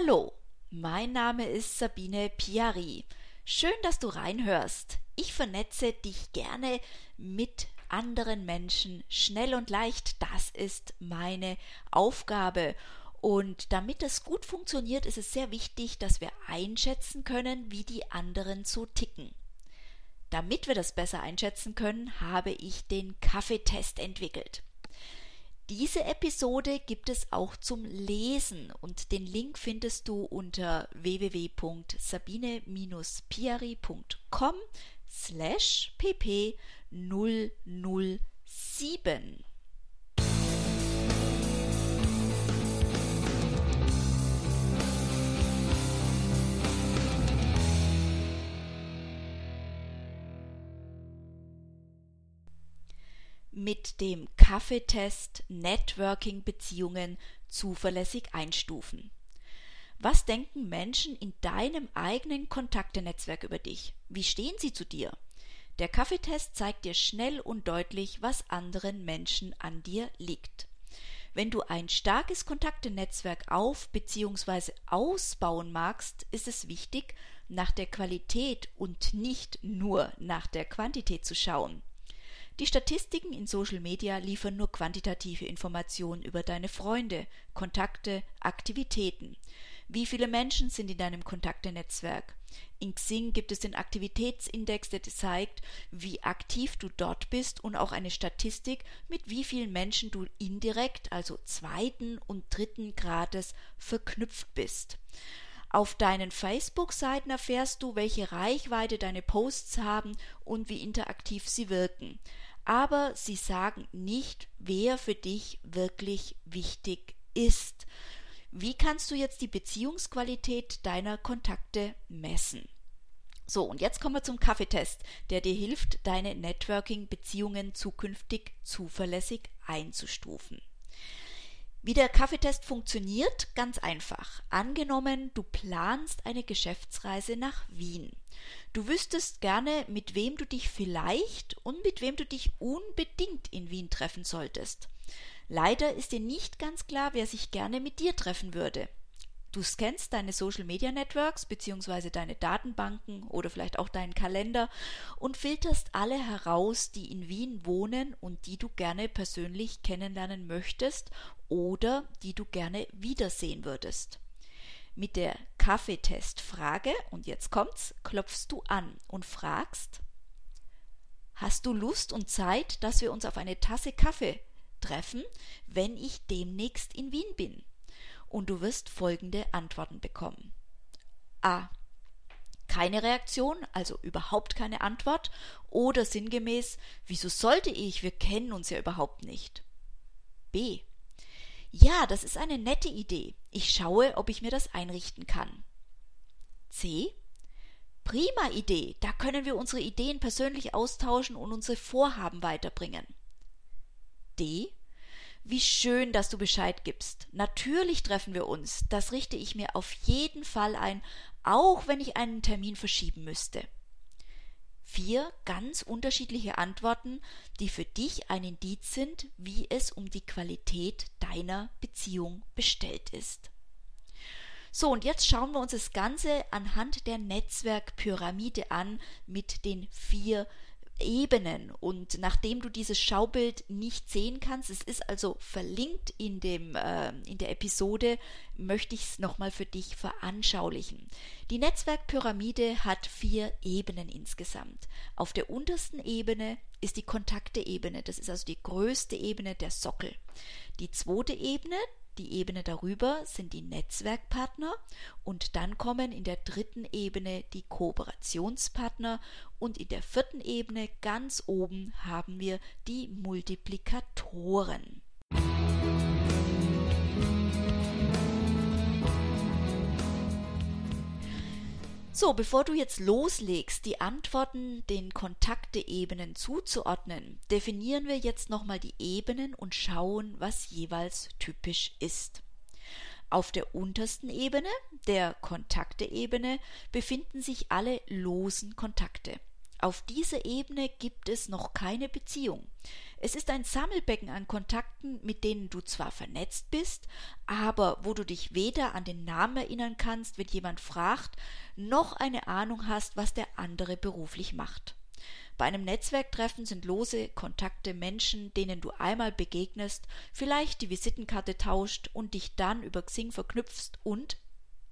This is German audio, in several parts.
Hallo, mein Name ist Sabine Piari. Schön, dass du reinhörst. Ich vernetze dich gerne mit anderen Menschen schnell und leicht. Das ist meine Aufgabe. Und damit das gut funktioniert, ist es sehr wichtig, dass wir einschätzen können, wie die anderen so ticken. Damit wir das besser einschätzen können, habe ich den Kaffeetest entwickelt. Diese Episode gibt es auch zum Lesen und den Link findest du unter www.sabine-piari.com slash pp 007. mit dem Kaffeetest Networking-Beziehungen zuverlässig einstufen. Was denken Menschen in deinem eigenen Kontaktenetzwerk über dich? Wie stehen sie zu dir? Der Kaffeetest zeigt dir schnell und deutlich, was anderen Menschen an dir liegt. Wenn du ein starkes Kontaktenetzwerk auf bzw. ausbauen magst, ist es wichtig, nach der Qualität und nicht nur nach der Quantität zu schauen. Die Statistiken in Social Media liefern nur quantitative Informationen über deine Freunde, Kontakte, Aktivitäten. Wie viele Menschen sind in deinem Kontaktenetzwerk? In Xing gibt es den Aktivitätsindex, der zeigt, wie aktiv du dort bist und auch eine Statistik, mit wie vielen Menschen du indirekt, also zweiten und dritten Grades verknüpft bist. Auf deinen Facebook-Seiten erfährst du, welche Reichweite deine Posts haben und wie interaktiv sie wirken aber sie sagen nicht, wer für dich wirklich wichtig ist. Wie kannst du jetzt die Beziehungsqualität deiner Kontakte messen? So, und jetzt kommen wir zum Kaffeetest, der dir hilft, deine Networking-Beziehungen zukünftig zuverlässig einzustufen. Wie der Kaffeetest funktioniert? Ganz einfach. Angenommen, du planst eine Geschäftsreise nach Wien. Du wüsstest gerne, mit wem du dich vielleicht und mit wem du dich unbedingt in Wien treffen solltest. Leider ist dir nicht ganz klar, wer sich gerne mit dir treffen würde. Du scannst deine Social Media Networks bzw. deine Datenbanken oder vielleicht auch deinen Kalender und filterst alle heraus, die in Wien wohnen und die du gerne persönlich kennenlernen möchtest oder die du gerne wiedersehen würdest. Mit der Kaffeetestfrage, und jetzt kommt's, klopfst du an und fragst, hast du Lust und Zeit, dass wir uns auf eine Tasse Kaffee treffen, wenn ich demnächst in Wien bin? Und du wirst folgende Antworten bekommen. A. Keine Reaktion, also überhaupt keine Antwort, oder sinngemäß, wieso sollte ich, wir kennen uns ja überhaupt nicht. B. Ja, das ist eine nette Idee. Ich schaue, ob ich mir das einrichten kann. C. Prima Idee. Da können wir unsere Ideen persönlich austauschen und unsere Vorhaben weiterbringen. D. Wie schön, dass du Bescheid gibst. Natürlich treffen wir uns. Das richte ich mir auf jeden Fall ein, auch wenn ich einen Termin verschieben müsste vier ganz unterschiedliche Antworten, die für dich ein Indiz sind, wie es um die Qualität deiner Beziehung bestellt ist. So, und jetzt schauen wir uns das Ganze anhand der Netzwerkpyramide an mit den vier Ebenen. Und nachdem du dieses Schaubild nicht sehen kannst, es ist also verlinkt in, dem, äh, in der Episode, möchte ich es nochmal für dich veranschaulichen. Die Netzwerkpyramide hat vier Ebenen insgesamt. Auf der untersten Ebene ist die Kontakte-Ebene, das ist also die größte Ebene der Sockel. Die zweite Ebene, die Ebene darüber sind die Netzwerkpartner und dann kommen in der dritten Ebene die Kooperationspartner und in der vierten Ebene ganz oben haben wir die Multiplikatoren. So, bevor du jetzt loslegst, die Antworten den Kontakteebenen zuzuordnen, definieren wir jetzt nochmal die Ebenen und schauen, was jeweils typisch ist. Auf der untersten Ebene, der Kontakteebene, befinden sich alle losen Kontakte. Auf dieser Ebene gibt es noch keine Beziehung. Es ist ein Sammelbecken an Kontakten, mit denen du zwar vernetzt bist, aber wo du dich weder an den Namen erinnern kannst, wenn jemand fragt, noch eine Ahnung hast, was der andere beruflich macht. Bei einem Netzwerktreffen sind lose Kontakte Menschen, denen du einmal begegnest, vielleicht die Visitenkarte tauscht und dich dann über Xing verknüpfst und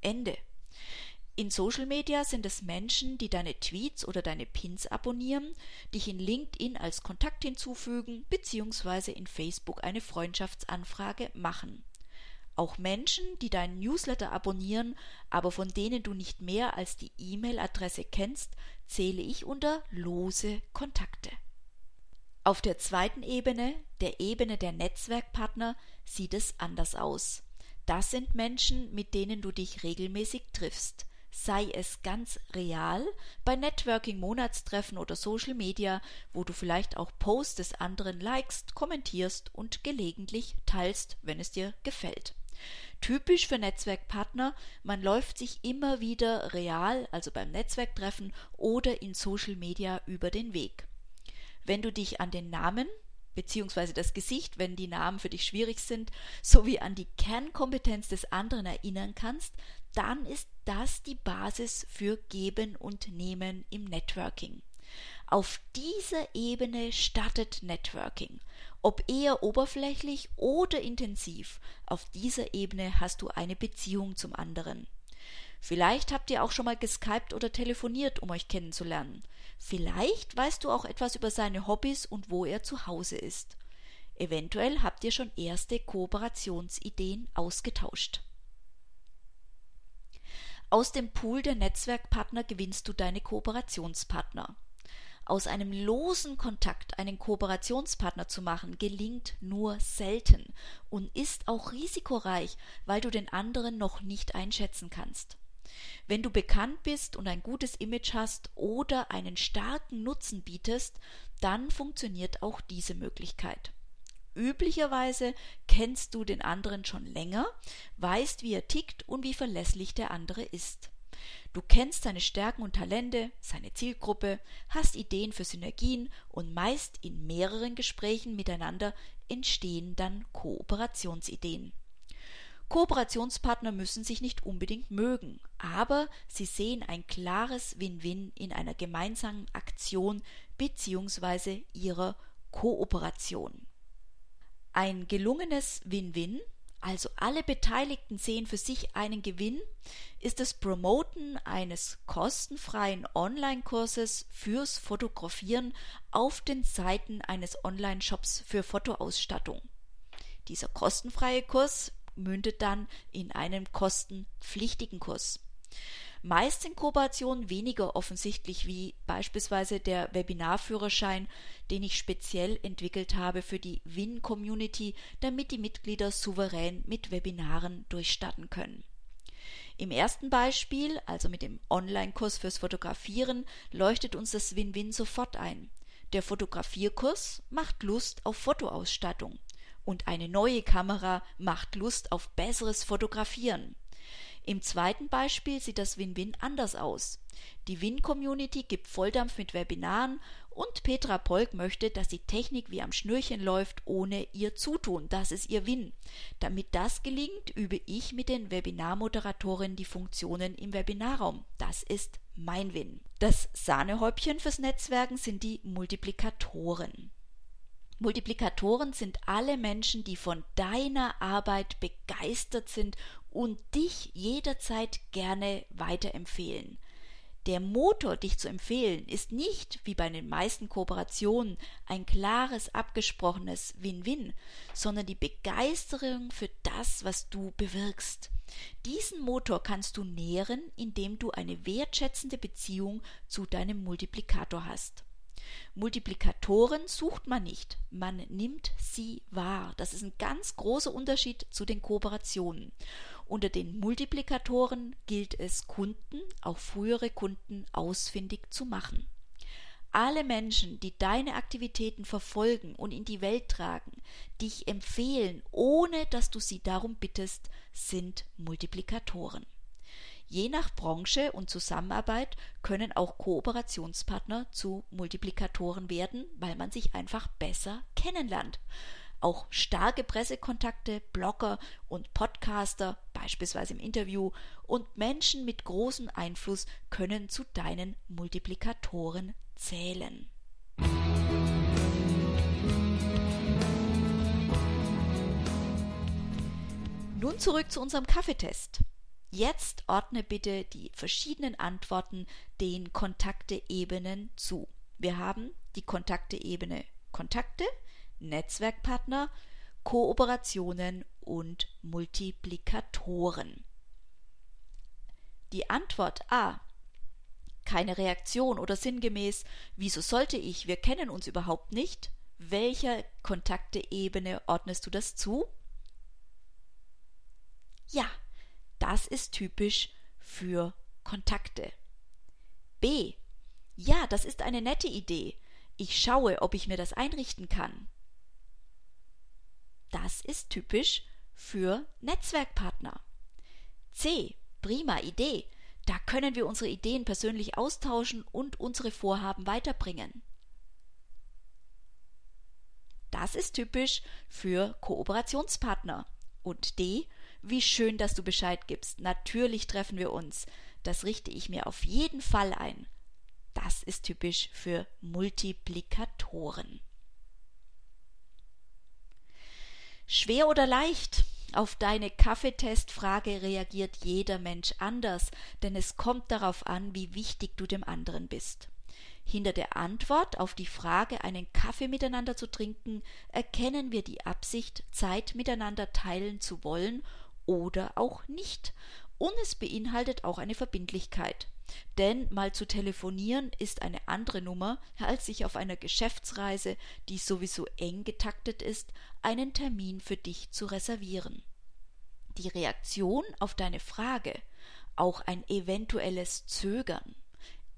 Ende. In Social Media sind es Menschen, die deine Tweets oder deine Pins abonnieren, dich in LinkedIn als Kontakt hinzufügen bzw. in Facebook eine Freundschaftsanfrage machen. Auch Menschen, die deinen Newsletter abonnieren, aber von denen du nicht mehr als die E-Mail-Adresse kennst, zähle ich unter lose Kontakte. Auf der zweiten Ebene, der Ebene der Netzwerkpartner, sieht es anders aus. Das sind Menschen, mit denen du dich regelmäßig triffst sei es ganz real bei Networking Monatstreffen oder Social Media, wo du vielleicht auch Posts des anderen likest, kommentierst und gelegentlich teilst, wenn es dir gefällt. Typisch für Netzwerkpartner, man läuft sich immer wieder real, also beim Netzwerktreffen oder in Social Media über den Weg. Wenn du dich an den Namen beziehungsweise das Gesicht, wenn die Namen für dich schwierig sind, sowie an die Kernkompetenz des anderen erinnern kannst, dann ist das die Basis für Geben und Nehmen im Networking. Auf dieser Ebene startet Networking. Ob eher oberflächlich oder intensiv, auf dieser Ebene hast du eine Beziehung zum anderen. Vielleicht habt ihr auch schon mal geskypt oder telefoniert, um euch kennenzulernen. Vielleicht weißt du auch etwas über seine Hobbys und wo er zu Hause ist. Eventuell habt ihr schon erste Kooperationsideen ausgetauscht. Aus dem Pool der Netzwerkpartner gewinnst du deine Kooperationspartner. Aus einem losen Kontakt einen Kooperationspartner zu machen, gelingt nur selten und ist auch risikoreich, weil du den anderen noch nicht einschätzen kannst. Wenn du bekannt bist und ein gutes Image hast oder einen starken Nutzen bietest, dann funktioniert auch diese Möglichkeit. Üblicherweise kennst du den anderen schon länger, weißt, wie er tickt und wie verlässlich der andere ist. Du kennst seine Stärken und Talente, seine Zielgruppe, hast Ideen für Synergien und meist in mehreren Gesprächen miteinander entstehen dann Kooperationsideen. Kooperationspartner müssen sich nicht unbedingt mögen, aber sie sehen ein klares Win-Win in einer gemeinsamen Aktion bzw. ihrer Kooperation. Ein gelungenes Win-Win, also alle Beteiligten sehen für sich einen Gewinn, ist das Promoten eines kostenfreien Online-Kurses fürs Fotografieren auf den Seiten eines Online-Shops für Fotoausstattung. Dieser kostenfreie Kurs mündet dann in einem kostenpflichtigen Kurs. Meist sind Kooperationen weniger offensichtlich wie beispielsweise der Webinarführerschein, den ich speziell entwickelt habe für die Win-Community, damit die Mitglieder souverän mit Webinaren durchstarten können. Im ersten Beispiel, also mit dem Online-Kurs fürs Fotografieren, leuchtet uns das Win-Win sofort ein. Der Fotografierkurs macht Lust auf Fotoausstattung und eine neue Kamera macht Lust auf besseres Fotografieren. Im zweiten Beispiel sieht das Win-Win anders aus. Die Win-Community gibt Volldampf mit Webinaren und Petra Polk möchte, dass die Technik wie am Schnürchen läuft, ohne ihr Zutun. Das ist ihr Win. Damit das gelingt, übe ich mit den Webinarmoderatorinnen die Funktionen im Webinarraum. Das ist mein Win. Das Sahnehäubchen fürs Netzwerken sind die Multiplikatoren. Multiplikatoren sind alle Menschen, die von deiner Arbeit begeistert sind und dich jederzeit gerne weiterempfehlen. Der Motor, dich zu empfehlen, ist nicht, wie bei den meisten Kooperationen, ein klares, abgesprochenes Win-Win, sondern die Begeisterung für das, was du bewirkst. Diesen Motor kannst du nähren, indem du eine wertschätzende Beziehung zu deinem Multiplikator hast. Multiplikatoren sucht man nicht, man nimmt sie wahr. Das ist ein ganz großer Unterschied zu den Kooperationen. Unter den Multiplikatoren gilt es, Kunden, auch frühere Kunden, ausfindig zu machen. Alle Menschen, die deine Aktivitäten verfolgen und in die Welt tragen, dich empfehlen, ohne dass du sie darum bittest, sind Multiplikatoren. Je nach Branche und Zusammenarbeit können auch Kooperationspartner zu Multiplikatoren werden, weil man sich einfach besser kennenlernt. Auch starke Pressekontakte, Blogger und Podcaster, beispielsweise im Interview, und Menschen mit großem Einfluss können zu deinen Multiplikatoren zählen. Nun zurück zu unserem Kaffeetest. Jetzt ordne bitte die verschiedenen Antworten den Kontakteebenen zu. Wir haben die Kontakteebene Kontakte, Netzwerkpartner, Kooperationen und Multiplikatoren. Die Antwort A keine Reaktion oder sinngemäß wieso sollte ich, wir kennen uns überhaupt nicht, welcher Kontakteebene ordnest du das zu? Ja, das ist typisch für Kontakte. B. Ja, das ist eine nette Idee. Ich schaue, ob ich mir das einrichten kann. Das ist typisch für Netzwerkpartner. C. Prima Idee. Da können wir unsere Ideen persönlich austauschen und unsere Vorhaben weiterbringen. Das ist typisch für Kooperationspartner. Und D. Wie schön, dass du Bescheid gibst. Natürlich treffen wir uns. Das richte ich mir auf jeden Fall ein. Das ist typisch für Multiplikatoren. Schwer oder leicht? Auf deine Kaffeetestfrage reagiert jeder Mensch anders, denn es kommt darauf an, wie wichtig du dem anderen bist. Hinter der Antwort auf die Frage, einen Kaffee miteinander zu trinken, erkennen wir die Absicht, Zeit miteinander teilen zu wollen oder auch nicht. Und es beinhaltet auch eine Verbindlichkeit. Denn mal zu telefonieren ist eine andere Nummer, als sich auf einer Geschäftsreise, die sowieso eng getaktet ist, einen Termin für dich zu reservieren. Die Reaktion auf deine Frage, auch ein eventuelles Zögern,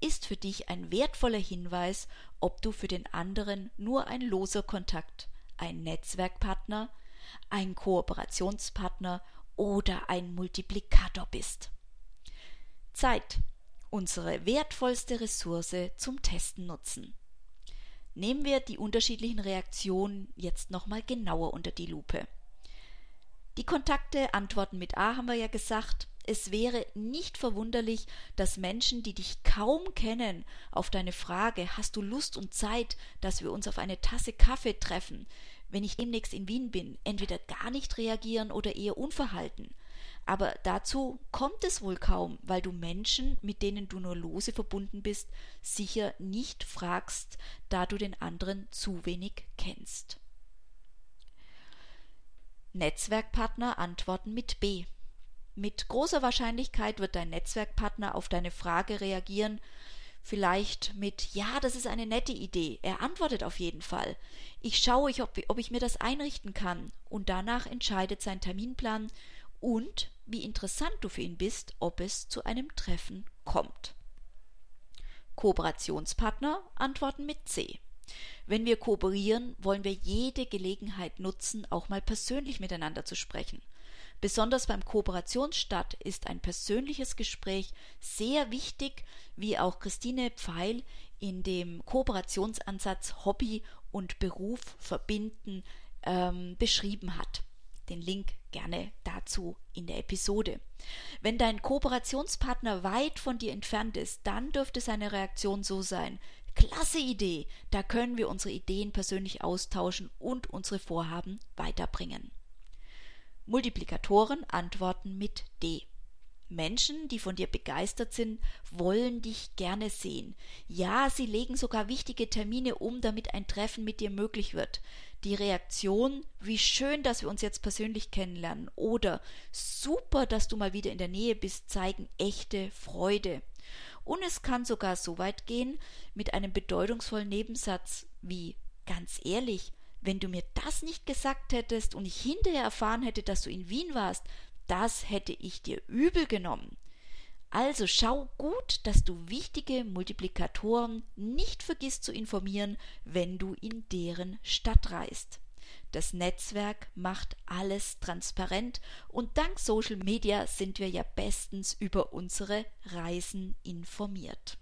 ist für dich ein wertvoller Hinweis, ob du für den anderen nur ein loser Kontakt, ein Netzwerkpartner, ein Kooperationspartner oder ein Multiplikator bist. Zeit, unsere wertvollste Ressource zum Testen nutzen. Nehmen wir die unterschiedlichen Reaktionen jetzt nochmal genauer unter die Lupe. Die Kontakte antworten mit A haben wir ja gesagt. Es wäre nicht verwunderlich, dass Menschen, die dich kaum kennen, auf deine Frage, hast du Lust und Zeit, dass wir uns auf eine Tasse Kaffee treffen, wenn ich demnächst in Wien bin, entweder gar nicht reagieren oder eher unverhalten. Aber dazu kommt es wohl kaum, weil du Menschen, mit denen du nur lose verbunden bist, sicher nicht fragst, da du den anderen zu wenig kennst. Netzwerkpartner antworten mit B. Mit großer Wahrscheinlichkeit wird dein Netzwerkpartner auf deine Frage reagieren, vielleicht mit Ja, das ist eine nette Idee. Er antwortet auf jeden Fall. Ich schaue, ob, ob ich mir das einrichten kann. Und danach entscheidet sein Terminplan und wie interessant du für ihn bist, ob es zu einem Treffen kommt. Kooperationspartner antworten mit C. Wenn wir kooperieren, wollen wir jede Gelegenheit nutzen, auch mal persönlich miteinander zu sprechen. Besonders beim Kooperationsstart ist ein persönliches Gespräch sehr wichtig, wie auch Christine Pfeil in dem Kooperationsansatz Hobby und Beruf verbinden ähm, beschrieben hat. Den Link gerne dazu in der Episode. Wenn dein Kooperationspartner weit von dir entfernt ist, dann dürfte seine Reaktion so sein. Klasse Idee, da können wir unsere Ideen persönlich austauschen und unsere Vorhaben weiterbringen. Multiplikatoren antworten mit D. Menschen, die von dir begeistert sind, wollen dich gerne sehen. Ja, sie legen sogar wichtige Termine um, damit ein Treffen mit dir möglich wird. Die Reaktion, wie schön, dass wir uns jetzt persönlich kennenlernen oder super, dass du mal wieder in der Nähe bist, zeigen echte Freude. Und es kann sogar so weit gehen mit einem bedeutungsvollen Nebensatz wie ganz ehrlich, wenn du mir das nicht gesagt hättest und ich hinterher erfahren hätte, dass du in Wien warst, das hätte ich dir übel genommen. Also schau gut, dass du wichtige Multiplikatoren nicht vergisst zu informieren, wenn du in deren Stadt reist. Das Netzwerk macht alles transparent und dank Social Media sind wir ja bestens über unsere Reisen informiert.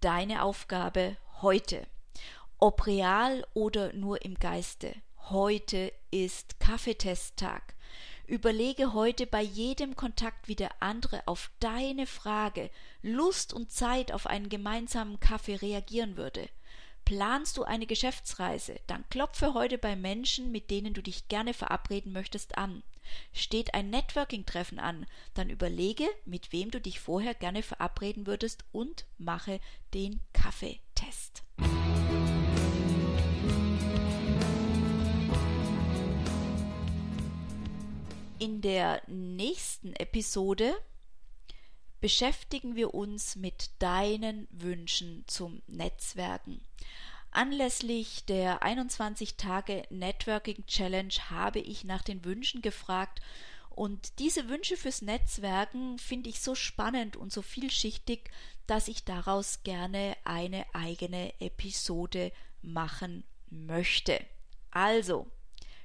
Deine Aufgabe heute, ob real oder nur im Geiste, heute ist Kaffeetesttag. Überlege heute bei jedem Kontakt, wie der andere auf deine Frage, Lust und Zeit auf einen gemeinsamen Kaffee reagieren würde. Planst du eine Geschäftsreise, dann klopfe heute bei Menschen, mit denen du dich gerne verabreden möchtest, an. Steht ein Networking-Treffen an, dann überlege, mit wem du dich vorher gerne verabreden würdest und mache den Kaffeetest. In der nächsten Episode beschäftigen wir uns mit deinen Wünschen zum Netzwerken. Anlässlich der 21 Tage Networking Challenge habe ich nach den Wünschen gefragt und diese Wünsche fürs Netzwerken finde ich so spannend und so vielschichtig, dass ich daraus gerne eine eigene Episode machen möchte. Also,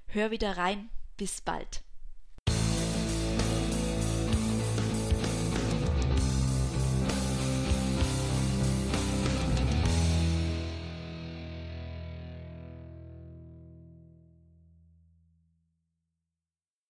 hör wieder rein. Bis bald.